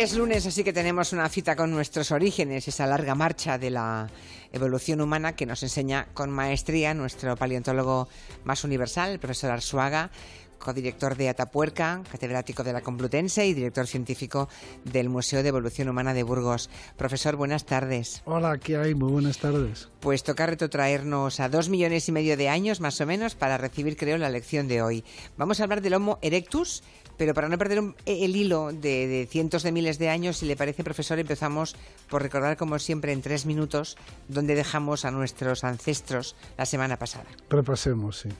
Es lunes, así que tenemos una cita con nuestros orígenes, esa larga marcha de la evolución humana que nos enseña con maestría nuestro paleontólogo más universal, el profesor Arsuaga, codirector de Atapuerca, catedrático de la Complutense y director científico del Museo de Evolución Humana de Burgos. Profesor, buenas tardes. Hola, ¿qué hay? Muy buenas tardes. Pues toca retrotraernos a dos millones y medio de años, más o menos, para recibir, creo, la lección de hoy. Vamos a hablar del Homo erectus, pero para no perder el hilo de, de, cientos de miles de años, si le parece, profesor, empezamos por recordar, como siempre, en tres minutos, dónde dejamos a nuestros ancestros la semana pasada. Repasemos, sí.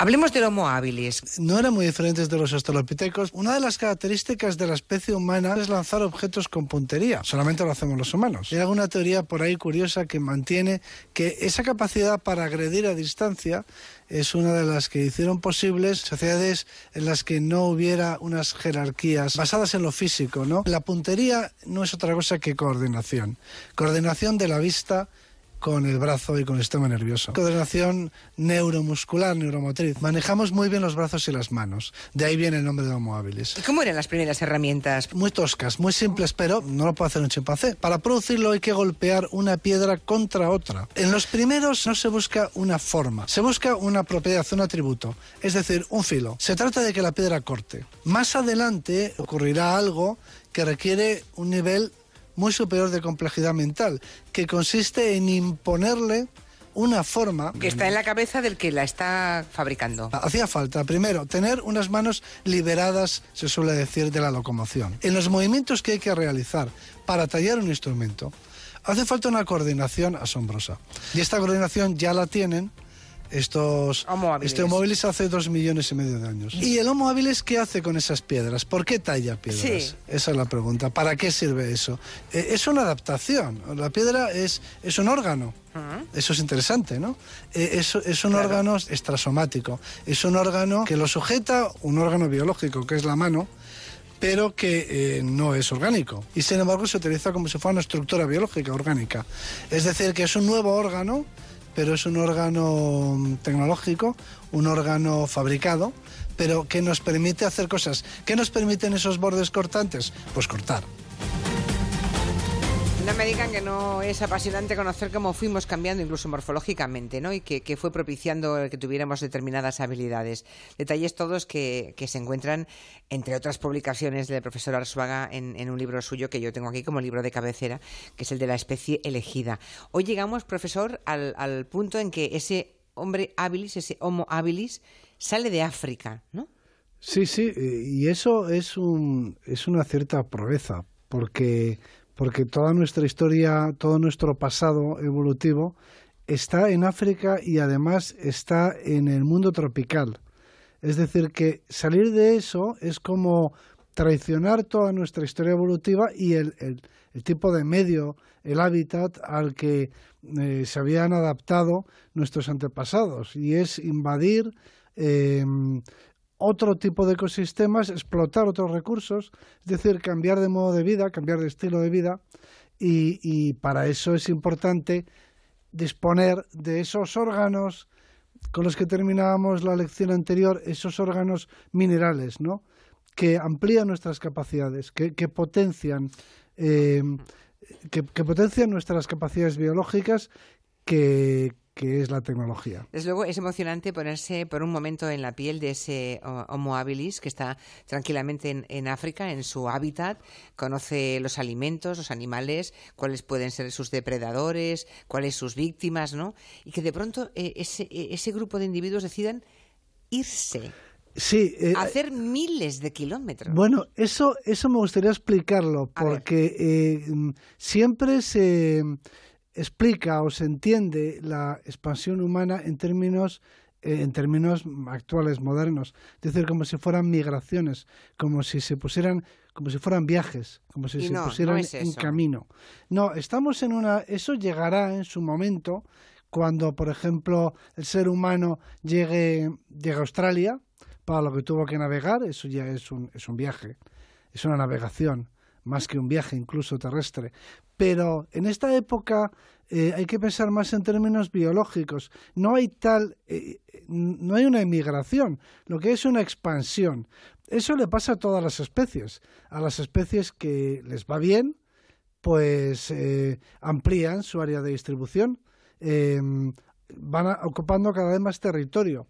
Hablemos del Homo habilis. No eran muy diferentes de los australopitecos. Una de las características de la especie humana es lanzar objetos con puntería. Solamente lo hacemos los humanos. Hay alguna teoría por ahí curiosa que mantiene que esa capacidad para agredir a distancia es una de las que hicieron posibles sociedades en las que no hubiera unas jerarquías basadas en lo físico, ¿no? La puntería no es otra cosa que coordinación. Coordinación de la vista, con el brazo y con el sistema nervioso. Coordinación neuromuscular, neuromotriz. Manejamos muy bien los brazos y las manos. De ahí viene el nombre de Homo habilis. ¿Y cómo eran las primeras herramientas? Muy toscas, muy simples, pero no lo puede hacer un chimpancé. Para producirlo hay que golpear una piedra contra otra. En los primeros no se busca una forma, se busca una propiedad, un atributo, es decir, un filo. Se trata de que la piedra corte. Más adelante ocurrirá algo que requiere un nivel muy superior de complejidad mental, que consiste en imponerle una forma... Que está en la cabeza del que la está fabricando. Hacía falta, primero, tener unas manos liberadas, se suele decir, de la locomoción. En los movimientos que hay que realizar para tallar un instrumento, hace falta una coordinación asombrosa. Y esta coordinación ya la tienen estos homo este Homo habilis hace dos millones y medio de años. ¿Y el Homo habilis qué hace con esas piedras? ¿Por qué talla piedras? Sí. Esa es la pregunta. ¿Para qué sirve eso? Eh, es una adaptación. La piedra es, es un órgano. Eso es interesante, ¿no? Eh, es, es, un claro. órgano extrasomático. Es un órgano que lo sujeta un órgano biológico, que es la mano, pero que eh, no es orgánico. Y sin embargo se utiliza como si fuera una estructura biológica orgánica. Es decir, que es un nuevo órgano pero es un órgano tecnológico, un órgano fabricado, pero que nos permite hacer cosas. ¿Qué nos permiten esos bordes cortantes? Pues cortar. Me digan que no es apasionante conocer cómo fuimos cambiando incluso morfológicamente, ¿no? Y que, fue propiciando que tuviéramos determinadas habilidades. Detalles todos que, se encuentran, entre otras publicaciones del profesor Arzuaga, en, un libro suyo que yo tengo aquí como libro de cabecera, que es el de la especie elegida. Hoy llegamos, profesor, al, punto en que ese hombre habilis, ese homo habilis, sale de África, ¿no? Sí, sí, y eso es, un, es una cierta proeza, porque porque toda nuestra historia, todo nuestro pasado evolutivo está en África y además está en el mundo tropical. Es decir, que salir de eso es como traicionar toda nuestra historia evolutiva y el, tipo de medio, el hábitat al que eh, se habían adaptado nuestros antepasados, y es invadir eh, otro tipo de ecosistemas, explotar otros recursos, es decir, cambiar de modo de vida, cambiar de estilo de vida, y, para eso es importante disponer de esos órganos con los que terminábamos la lección anterior, esos órganos minerales, ¿no? que amplían nuestras capacidades, que, potencian eh, que, potencian nuestras capacidades biológicas, que, que es la tecnología. Desde luego es emocionante ponerse por un momento en la piel de ese Homo habilis que está tranquilamente en, en, África, en su hábitat, conoce los alimentos, los animales, cuáles pueden ser sus depredadores, cuáles sus víctimas, ¿no? Y que de pronto eh, ese, ese grupo de individuos decidan irse. Sí, eh, hacer miles de kilómetros. Bueno, eso, eso me gustaría explicarlo, porque eh, siempre se explica o se entiende la expansión humana en términos eh, en términos actuales, modernos, es decir, como si fueran migraciones, como si se pusieran, como si fueran viajes, como si y se no, pusieran no es en camino. No, estamos en una, eso llegará en su momento cuando, por ejemplo, el ser humano llegue, llegue a Australia, para lo que tuvo que navegar, eso ya es un, es un viaje, es una navegación más que un viaje incluso terrestre. Pero en esta época eh, hay que pensar más en términos biológicos. No hay tal, eh, no hay una emigración, lo que es una expansión. Eso le pasa a todas las especies. A las especies que les va bien, pues eh, amplían su área de distribución, em, van ocupando cada vez más territorio.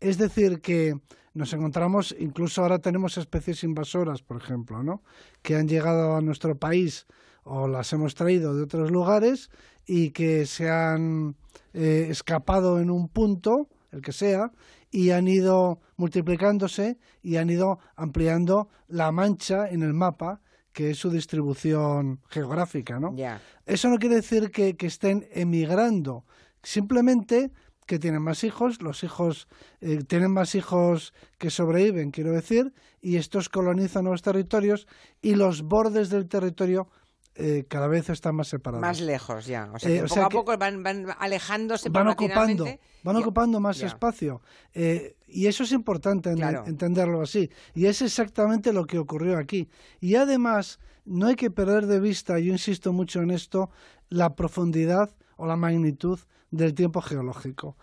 Es decir, que nos encontramos, incluso ahora tenemos especies invasoras, por ejemplo, ¿no? que han llegado a nuestro país o las hemos traído de otros lugares y que se han eh, escapado en un punto, el que sea, y han ido multiplicándose y han ido ampliando la mancha en el mapa que es su distribución geográfica, ¿no? Eso no quiere decir que, estén emigrando, simplemente que tienen más hijos, los hijos eh, tienen más hijos que sobreviven, quiero decir, y estos colonizan nuevos territorios y los bordes del territorio eh, cada vez están más separados. Más lejos ya. O sea, eh, poco a poco van, van alejándose van ocupando Van ocupando más espacio. Eh, y eso es importante entenderlo así. Y es exactamente lo que ocurrió aquí. Y además, no hay que perder de vista, yo insisto mucho en esto, la profundidad o la magnitud del tiempo geológico.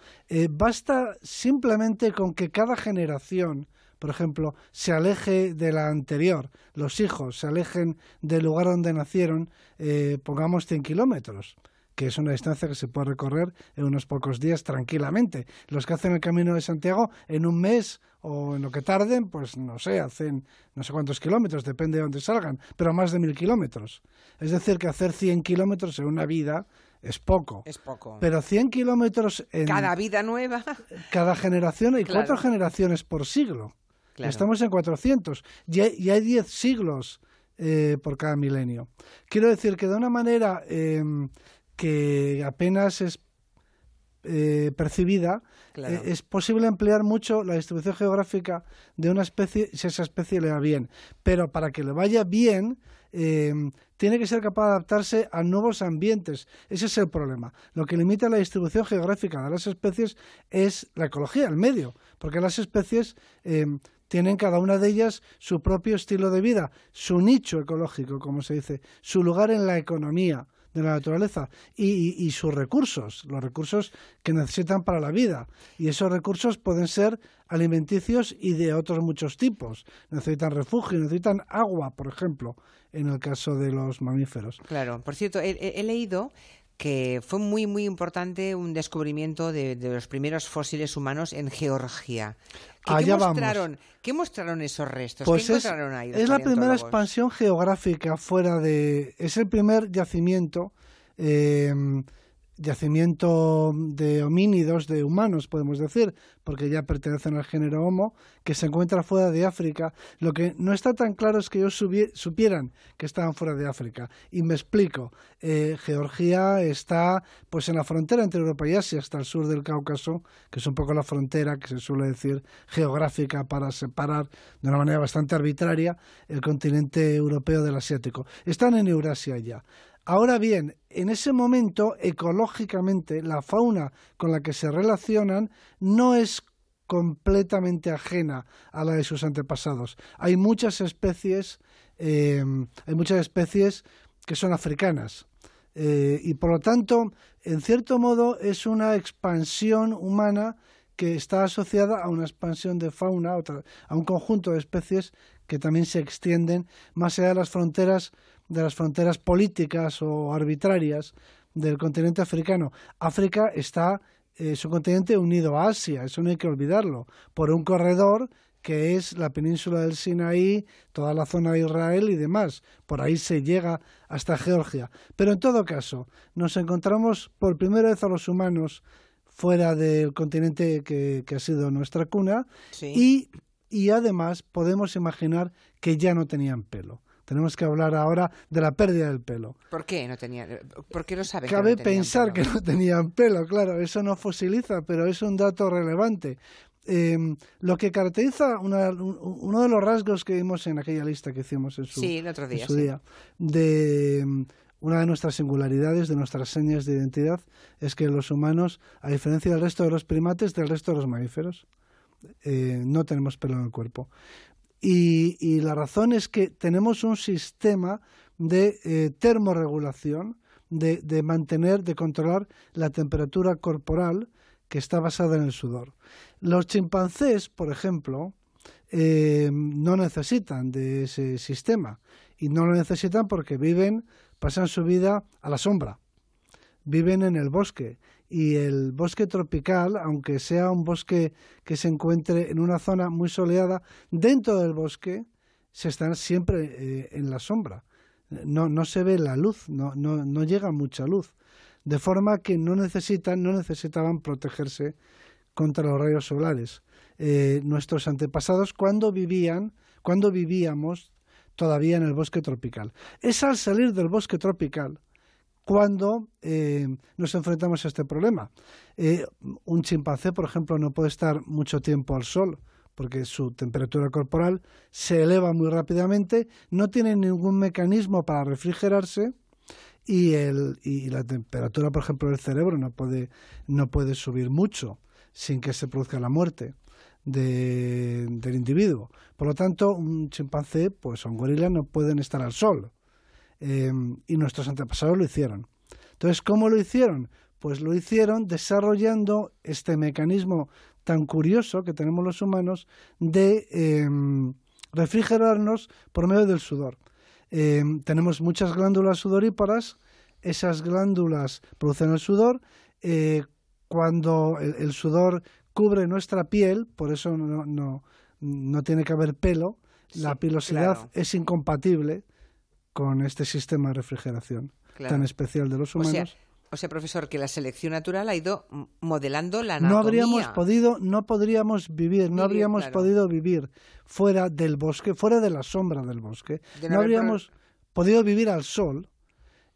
basta simplemente con que cada generación por ejemplo, se aleje de la anterior, los hijos se alejen del lugar donde nacieron, eh, pongamos 100 kilómetros que es una distancia que se puede recorrer en unos pocos días tranquilamente. Los que hacen el Camino de Santiago en un mes o en lo que tarden, pues no sé, hacen no sé cuántos kilómetros, depende de dónde salgan, pero más de mil kilómetros. Es decir, que hacer 100 kilómetros en una vida es poco. Es poco. Pero 100 kilómetros en... Cada vida nueva. Cada generación y cuatro generaciones por siglo. Estamos en 400 y hay 10 siglos eh, por cada milenio. Quiero decir que de una manera em, que apenas es eh, percibida, eh, es posible emplear mucho la distribución geográfica de una especie si esa especie le va bien. Pero para que le vaya bien, tiene que ser capaz de adaptarse a nuevos ambientes. Ese es el problema. Lo que limita la distribución geográfica de las especies es la ecología, el medio, porque las especies em, tienen cada una de ellas su propio estilo de vida, su nicho ecológico, como se dice, su lugar en la economía de la naturaleza y, sus recursos, los recursos que necesitan para la vida. Y esos recursos pueden ser alimenticios y de otros muchos tipos. Necesitan refugio, necesitan agua, por ejemplo, en el caso de los mamíferos. Claro, por cierto, he leído que fue muy muy importante un descubrimiento de, los primeros fósiles humanos en Georgia. ¿Qué, mostraron, ¿Qué mostraron esos restos? Pues es, es la primera expansión geográfica fuera de... Es el primer yacimiento eh, yacimiento de homínidos, de humanos, podemos decir, porque ya pertenecen al género Homo, que se encuentra fuera de África. Lo que no está tan claro es que ellos supieran que estaban fuera de África. Y me explico. Eh, Georgia está pues en la frontera entre Europa y Asia, hasta el sur del Cáucaso, que es un poco la frontera que se suele decir geográfica para separar de una manera bastante arbitraria el continente europeo del asiático. Están en Eurasia ya. Ahora bien, en ese momento, ecológicamente, la fauna con la que se relacionan no es completamente ajena a la de sus antepasados. Hay muchas especies, em, hay muchas especies que son africanas. Eh, y por lo tanto, en cierto modo, es una expansión humana que está asociada a una expansión de fauna, a un conjunto de especies que también se extienden más allá de las fronteras de las fronteras políticas o arbitrarias del continente africano. África está, eh, su continente unido a Asia, eso no hay que olvidarlo, por un corredor que es la península del Sinaí, toda la zona de Israel y demás. Por ahí se llega hasta Georgia. Pero en todo caso, nos encontramos por primera vez a los humanos fuera del continente que, ha sido nuestra cuna y, y además podemos imaginar que ya no tenían pelo. Tenemos que hablar ahora de la pérdida del pelo. ¿Por qué no tenían? ¿Por qué lo saben? Cabe pensar que no tenían pelo, claro, eso no fosiliza, pero es un dato relevante. Em, lo que caracteriza uno de los rasgos que vimos en aquella lista que hicimos en su, día, de em, una de nuestras singularidades, de nuestras señas de identidad, es que los humanos, a diferencia del resto de los primates, del resto de los mamíferos, eh, no tenemos pelo en el cuerpo. Y, la razón es que tenemos un sistema de eh, termorregulación, de, de, mantener, de controlar la temperatura corporal que está basada en el sudor. Los chimpancés, por ejemplo, eh, no necesitan de ese sistema y no lo necesitan porque viven, pasan su vida a la sombra, viven en el bosque y el bosque tropical, aunque sea un bosque que se encuentre en una zona muy soleada, dentro del bosque se están siempre eh, en la sombra. No, no se ve la luz, no, no, no llega mucha luz. De forma que no necesitan, no necesitaban protegerse contra los rayos solares. Eh, nuestros antepasados cuando vivían, cuando vivíamos todavía en el bosque tropical. Es al salir del bosque tropical cuando eh, nos enfrentamos a este problema. Eh, un chimpancé, por ejemplo, no puede estar mucho tiempo al sol porque su temperatura corporal se eleva muy rápidamente, no tiene ningún mecanismo para refrigerarse y, el, y la temperatura, por ejemplo, del cerebro no puede, no puede subir mucho sin que se produzca la muerte del individuo. Por lo tanto, un chimpancé pues, o un gorila no pueden estar al sol. Eh, y nuestros antepasados lo hicieron. Entonces, ¿cómo lo hicieron? Pues lo hicieron desarrollando este mecanismo tan curioso que tenemos los humanos de em, refrigerarnos por medio del sudor. Em, tenemos muchas glándulas sudoríparas, esas glándulas producen el sudor. Eh, cuando el, sudor cubre nuestra piel, por eso no, no, no tiene que haber pelo, la pilosidad es incompatible con este sistema de refrigeración tan especial de los humanos. O sea, profesor, que la selección natural ha ido modelando la anatomía. No habríamos podido, no podríamos vivir, no habríamos podido vivir fuera del bosque, fuera de la sombra del bosque. no, habríamos podido vivir al sol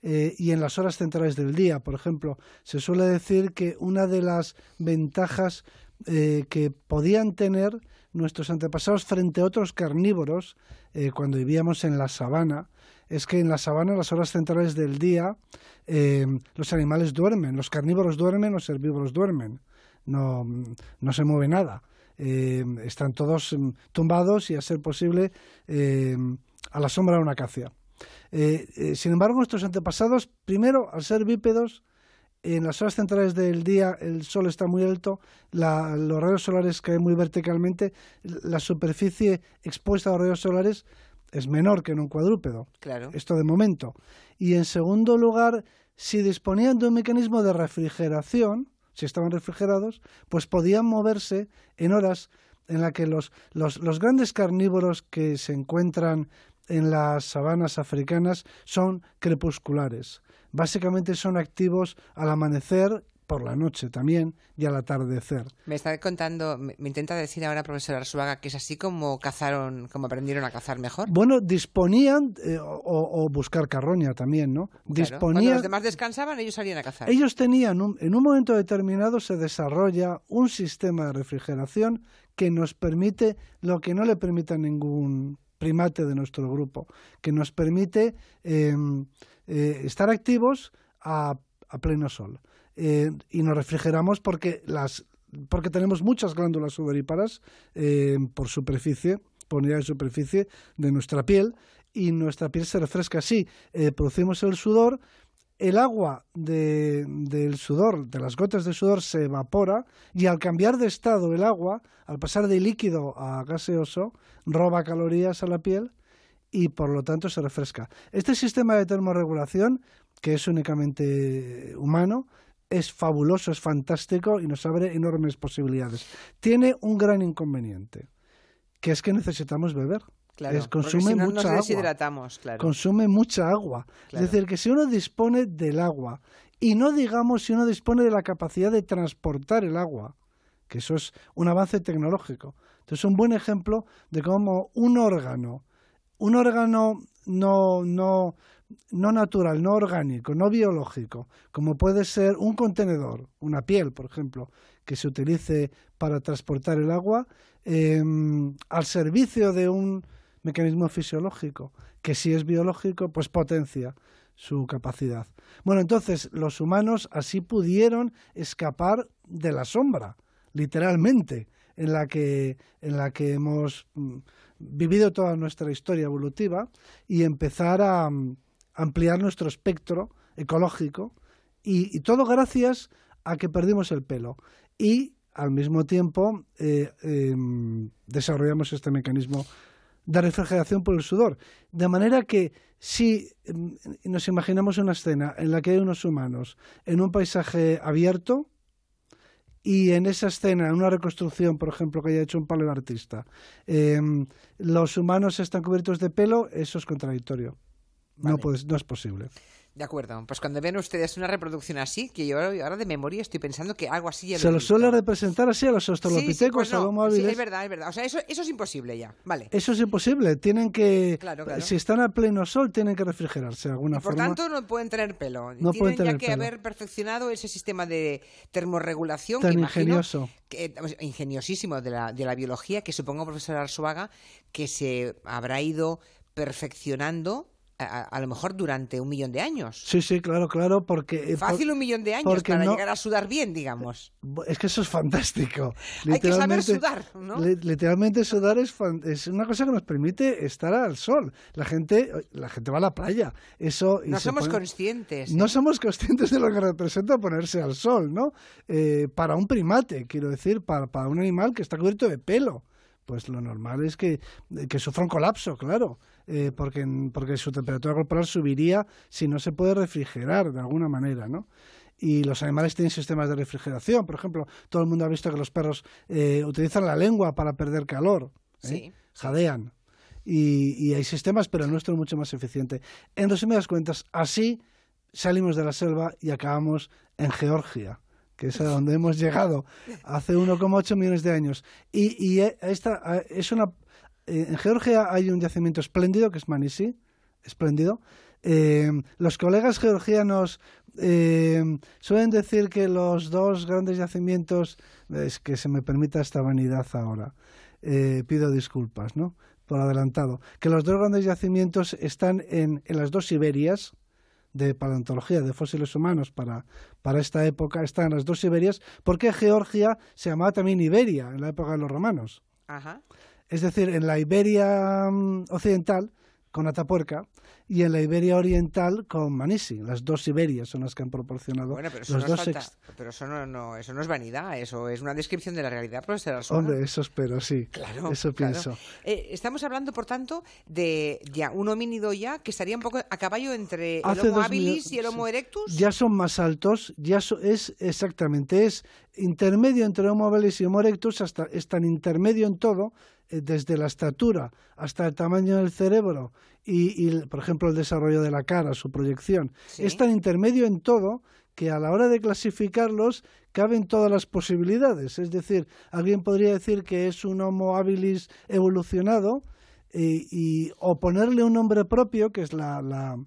eh, y en las horas centrales del día. Por ejemplo, se suele decir que una de las ventajas eh, que podían tener nuestros antepasados frente a otros carnívoros eh, cuando vivíamos en la sabana es que en la sabana, las horas centrales del día, los animales duermen, los carnívoros duermen, los herbívoros duermen, no, no se mueve nada. están todos mm, tumbados y, a ser posible, a la sombra de una acacia. Eh, eh, sin embargo, nuestros antepasados, primero, al ser bípedos, en las horas centrales del día el sol está muy alto, los rayos solares caen muy verticalmente, la superficie expuesta a los rayos solares es menor que en un cuadrúpedo. Claro. Esto de momento. Y en segundo lugar, si disponían de un mecanismo de refrigeración, si estaban refrigerados, pues podían moverse en horas en las que los, los grandes carnívoros que se encuentran en las sabanas africanas son crepusculares. Básicamente son activos al amanecer por la noche también y al atardecer. Me está contando, me, intenta decir ahora, profesor Arzuaga, que es así como cazaron, como aprendieron a cazar mejor. Bueno, disponían, eh, o, buscar carroña también, ¿no? Disponían, Cuando los demás descansaban, ellos salían a cazar. Ellos tenían, en un momento determinado se desarrolla un sistema de refrigeración que nos permite lo que no le permite a ningún primate de nuestro grupo, que nos permite em, eh, estar activos a, pleno sol. Eh, y nos refrigeramos porque, las, porque tenemos muchas glándulas sudoríparas em, por superficie, por unidad de superficie de nuestra piel, y nuestra piel se refresca así. Eh, producimos el sudor, el agua del sudor, de las gotas de sudor, se evapora y al cambiar de estado el agua, al pasar de líquido a gaseoso, roba calorías a la piel y por lo tanto se refresca. Este sistema de termorregulación, que es únicamente humano, es fabuloso, es fantástico y nos abre enormes posibilidades. Tiene un gran inconveniente, que es que necesitamos beber consume mucha agua. Consume mucha agua. Es decir, que si uno dispone del agua y no digamos si uno dispone de la capacidad de transportar el agua, que eso es un avance tecnológico. Entonces, un buen ejemplo de cómo un órgano, un órgano no, no, no natural, no orgánico, no biológico, como puede ser un contenedor, una piel, por ejemplo, que se utilice para transportar el agua, em, al servicio de un mecanismo fisiológico, que si es biológico, pues potencia su capacidad. Bueno, entonces los humanos así pudieron escapar de la sombra, literalmente. en la que, en la que hemos mm, vivido toda nuestra historia evolutiva y empezar a mm, ampliar nuestro espectro ecológico y, todo gracias a que perdimos el pelo y al mismo tiempo eh, em, desarrollamos este mecanismo de refrigeración por el sudor. De manera que si em, nos imaginamos una escena en la que hay unos humanos en un paisaje abierto y en esa escena, en una reconstrucción, por ejemplo, que haya hecho un paleoartista, em, los humanos están cubiertos de pelo, eso es contradictorio. No, no es posible. De acuerdo, pues cuando ven ustedes una reproducción así, que yo ahora de memoria estoy pensando que algo así ya Se lo suele representar así a los australopitecos, sí, pues sí, es verdad, es verdad. O sea, eso, eso es imposible ya, vale. Eso es imposible, tienen que... Si están a pleno sol, tienen que refrigerarse de alguna por forma. Por tanto, no pueden tener pelo. No tienen ya que haber perfeccionado ese sistema de termorregulación Tan ingenioso. Que, ingeniosísimo de la, de la biología, que supongo, profesor Arzuaga, que se habrá ido perfeccionando a, lo mejor durante un millón de años. Sí, sí, claro, claro, porque... Eh, Fácil un millón de años para llegar a sudar bien, digamos. Es que eso es fantástico. Hay que saber sudar, ¿no? literalmente sudar es, es una cosa que nos permite estar al sol. La gente, la gente va a la playa. Eso, no somos conscientes. No ¿eh? somos conscientes de lo que representa ponerse al sol, ¿no? Eh, para un primate, quiero decir, para, para un animal que está cubierto de pelo pues lo normal es que, que sufra un colapso, claro. Eh, porque, porque su temperatura corporal subiría si no se puede refrigerar de alguna manera, ¿no? y los animales tienen sistemas de refrigeración. Por ejemplo, todo el mundo ha visto que los perros eh, utilizan la lengua para perder calor. ¿eh? Jadean. Y, hay sistemas, pero el nuestro es mucho más eficiente. En resumidas cuentas, así salimos de la selva y acabamos en Georgia, que es a donde hemos llegado hace 1,8 millones de años. Y, y esta es una en Georgia hay un yacimiento espléndido que es Manisi, espléndido. Eh, los colegas georgianos eh, suelen decir que los dos grandes yacimientos, es que se me permita esta vanidad ahora, pido disculpas, ¿no? Por adelantado, que los dos grandes yacimientos están en, en las dos Siberias, de paleontología de fósiles humanos para, para esta época están en las dos Siberias, porque Georgia se llamaba también Iberia en la época de los romanos. Ajá. Es decir, en la Iberia mm, occidental, con Atapuerca, y en la Iberia Oriental con Manisi. Las dos Iberias son las que han proporcionado bueno, pero eso los dos Pero eso no, eso no es vanidad, eso es una descripción de la realidad, profesor Hombre, eso espero, sí. Claro, eso pienso. Eh, estamos hablando, por tanto, de ya un homínido ya que estaría un poco a caballo entre el Homo habilis y el Homo erectus. Ya son más altos, ya es exactamente, es intermedio entre Homo habilis y Homo erectus, hasta es tan intermedio en todo desde la estatura hasta el tamaño del cerebro y, por ejemplo, el desarrollo de la cara, su proyección, es tan intermedio en todo que a la hora de clasificarlos caben todas las posibilidades. Es decir, alguien podría decir que es un Homo habilis evolucionado eh, y, o ponerle un nombre propio, que es la, la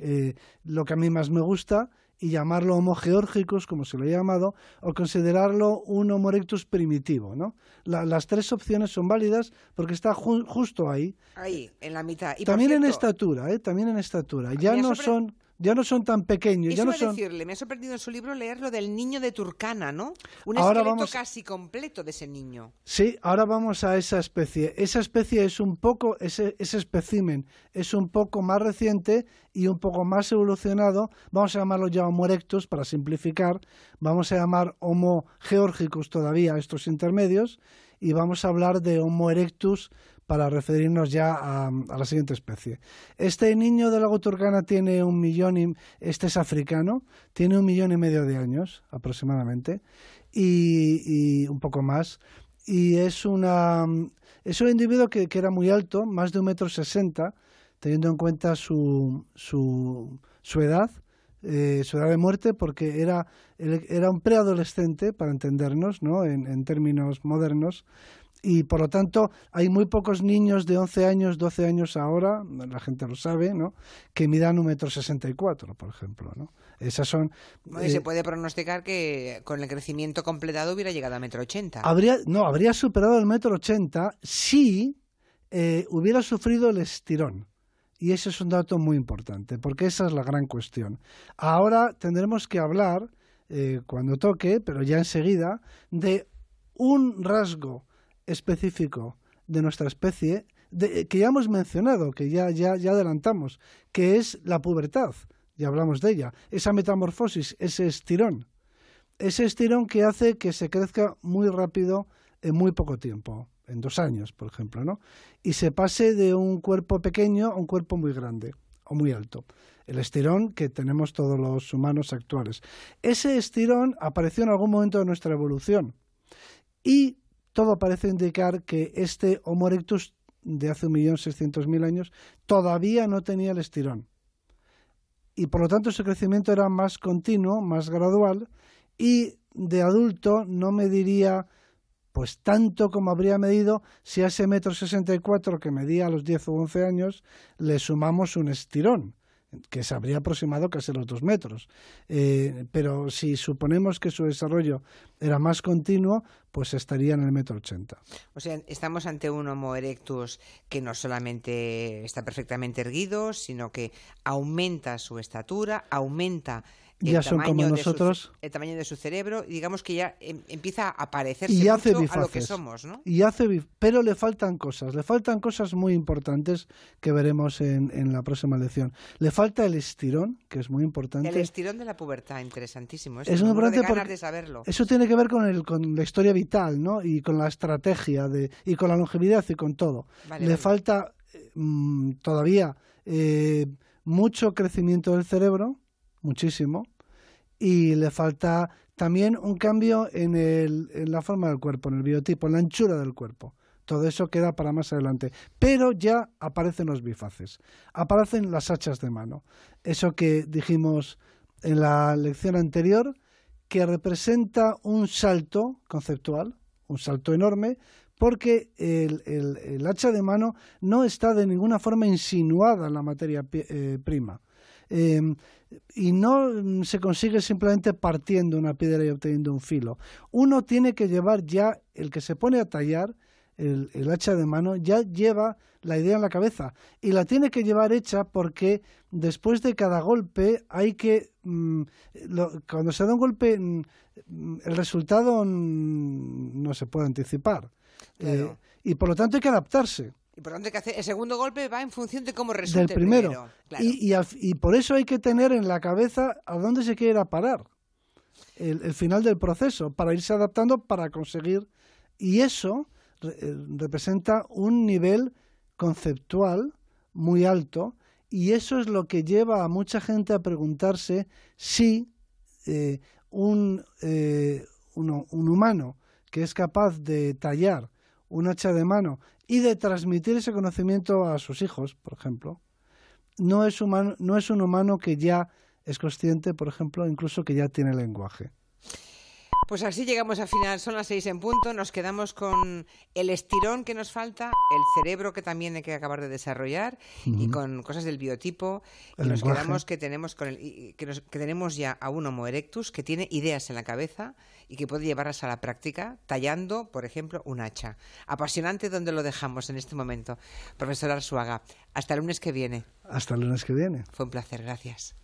eh, lo que a mí más me gusta, y llamarlo Homo geórgicos, como se lo ha llamado, o considerarlo un Homo erectus primitivo. ¿no? las tres opciones son válidas porque está justo ahí. Ahí, en la mitad. también en estatura, ¿eh? también en estatura. Ya no son ya no son tan pequeños. ya no son... decirle, me ha sorprendido en su libro leer lo del niño de Turcana, ¿no? Un esqueleto casi completo de ese niño. Sí, ahora vamos a esa especie. Esa especie es un poco, ese, ese espécimen es un poco más reciente y un poco más evolucionado. Vamos a llamarlo ya Homo erectus para simplificar. Vamos a llamar Homo georgicus todavía a estos intermedios y vamos a hablar de Homo erectus para referirnos ya a, la siguiente especie. Este niño de lago Turcana tiene un millón y este es africano, tiene un millón y medio de años aproximadamente y, un poco más y es una es un individuo que, era muy alto, más de un metro sesenta, teniendo en cuenta su, su, edad, eh, su edad de muerte, porque era, era un preadolescente, para entendernos, ¿no? en términos modernos, y por lo tanto hay muy pocos niños de 11 años, 12 años ahora, la gente lo sabe, ¿no? que midan un metro sesenta y cuatro, por ejemplo. ¿no? Esas son. se eh, puede pronosticar que con el crecimiento completado hubiera llegado a metro ochenta. Habría, no, habría superado el metro ochenta si eh, hubiera sufrido el estirón. Y ese es un dato muy importante, porque esa es la gran cuestión. Ahora tendremos que hablar, eh, cuando toque, pero ya enseguida, de un rasgo específico de nuestra especie que ya hemos mencionado, que ya, ya, ya adelantamos, que es la pubertad, ya hablamos de ella, esa metamorfosis, ese estirón, ese estirón que hace que se crezca muy rápido en muy poco tiempo, en dos años, por ejemplo, ¿no? Y se pase de un cuerpo pequeño a un cuerpo muy grande o muy alto. El estirón que tenemos todos los humanos actuales. Ese estirón apareció en algún momento de nuestra evolución y todo parece indicar que este Homo erectus de hace un millón seiscientos mil años todavía no tenía el estirón. Y por lo tanto su crecimiento era más continuo, más gradual, y de adulto no mediría pues tanto como habría medido si a ese metro sesenta y cuatro que medía a los diez o once años le sumamos un estirón que se habría aproximado casi a los dos metros. Eh, pero si suponemos que su desarrollo era más continuo, pues estaría en el metro ochenta. O sea, estamos ante un Homo erectus que no solamente está perfectamente erguido, sino que aumenta su estatura, aumenta ya son como nosotros. el tamaño de su cerebro, digamos que ya em, empieza a parecerse y hace mucho a lo que somos, ¿no? Y hace pero le faltan cosas, le faltan cosas muy importantes que veremos en, en, la próxima lección. Le falta el estirón, que es muy importante. El estirón de la pubertad, interesantísimo. es muy importante porque de saberlo. eso tiene que ver con, el, con la historia vital, ¿no? Y con la estrategia de, y con la longevidad y con todo. le falta mm, todavía eh, mucho crecimiento del cerebro, muchísimo, y le falta también un cambio en, el, en la forma del cuerpo, en el biotipo, en la anchura del cuerpo. Todo eso queda para más adelante. Pero ya aparecen los bifaces, aparecen las hachas de mano. Eso que dijimos en la lección anterior, que representa un salto conceptual, un salto enorme, porque el, el, hacha de mano no está de ninguna forma insinuada en la materia eh, prima. Em, y no se consigue simplemente partiendo una piedra y obteniendo un filo. Uno tiene que llevar ya, el que se pone a tallar, el, hacha de mano, ya lleva la idea en la cabeza y la tiene que llevar hecha porque después de cada golpe hay que, mm, cuando se da un golpe, mm, el resultado no se puede anticipar. Eh, y por lo tanto hay que adaptarse. Y por tanto, que hacer, el segundo golpe va en función de cómo resulte el primero. Y, y, por eso hay que tener en la cabeza a dónde se quiere ir a parar el, final del proceso, para irse adaptando para conseguir. Y eso eh, representa un nivel conceptual muy alto, y eso es lo que lleva a mucha gente a preguntarse si eh, un, eh, un humano que es capaz de tallar un hacha de mano y de transmitir ese conocimiento a sus hijos, por ejemplo, no es, humano, no es un humano que ya es consciente, por ejemplo, incluso que ya tiene lenguaje. Pues así llegamos al final, son las seis en punto, nos quedamos con el estirón que nos falta, el cerebro que también hay que acabar de desarrollar y con cosas del biotipo y nos quedamos que tenemos con el, que, que, tenemos ya a un Homo erectus que tiene ideas en la cabeza y que puede llevarlas a la práctica tallando, por ejemplo, un hacha. Apasionante donde lo dejamos en este momento. Profesor Arzuaga, hasta el lunes que viene. Hasta el lunes que viene. Fue un placer, gracias.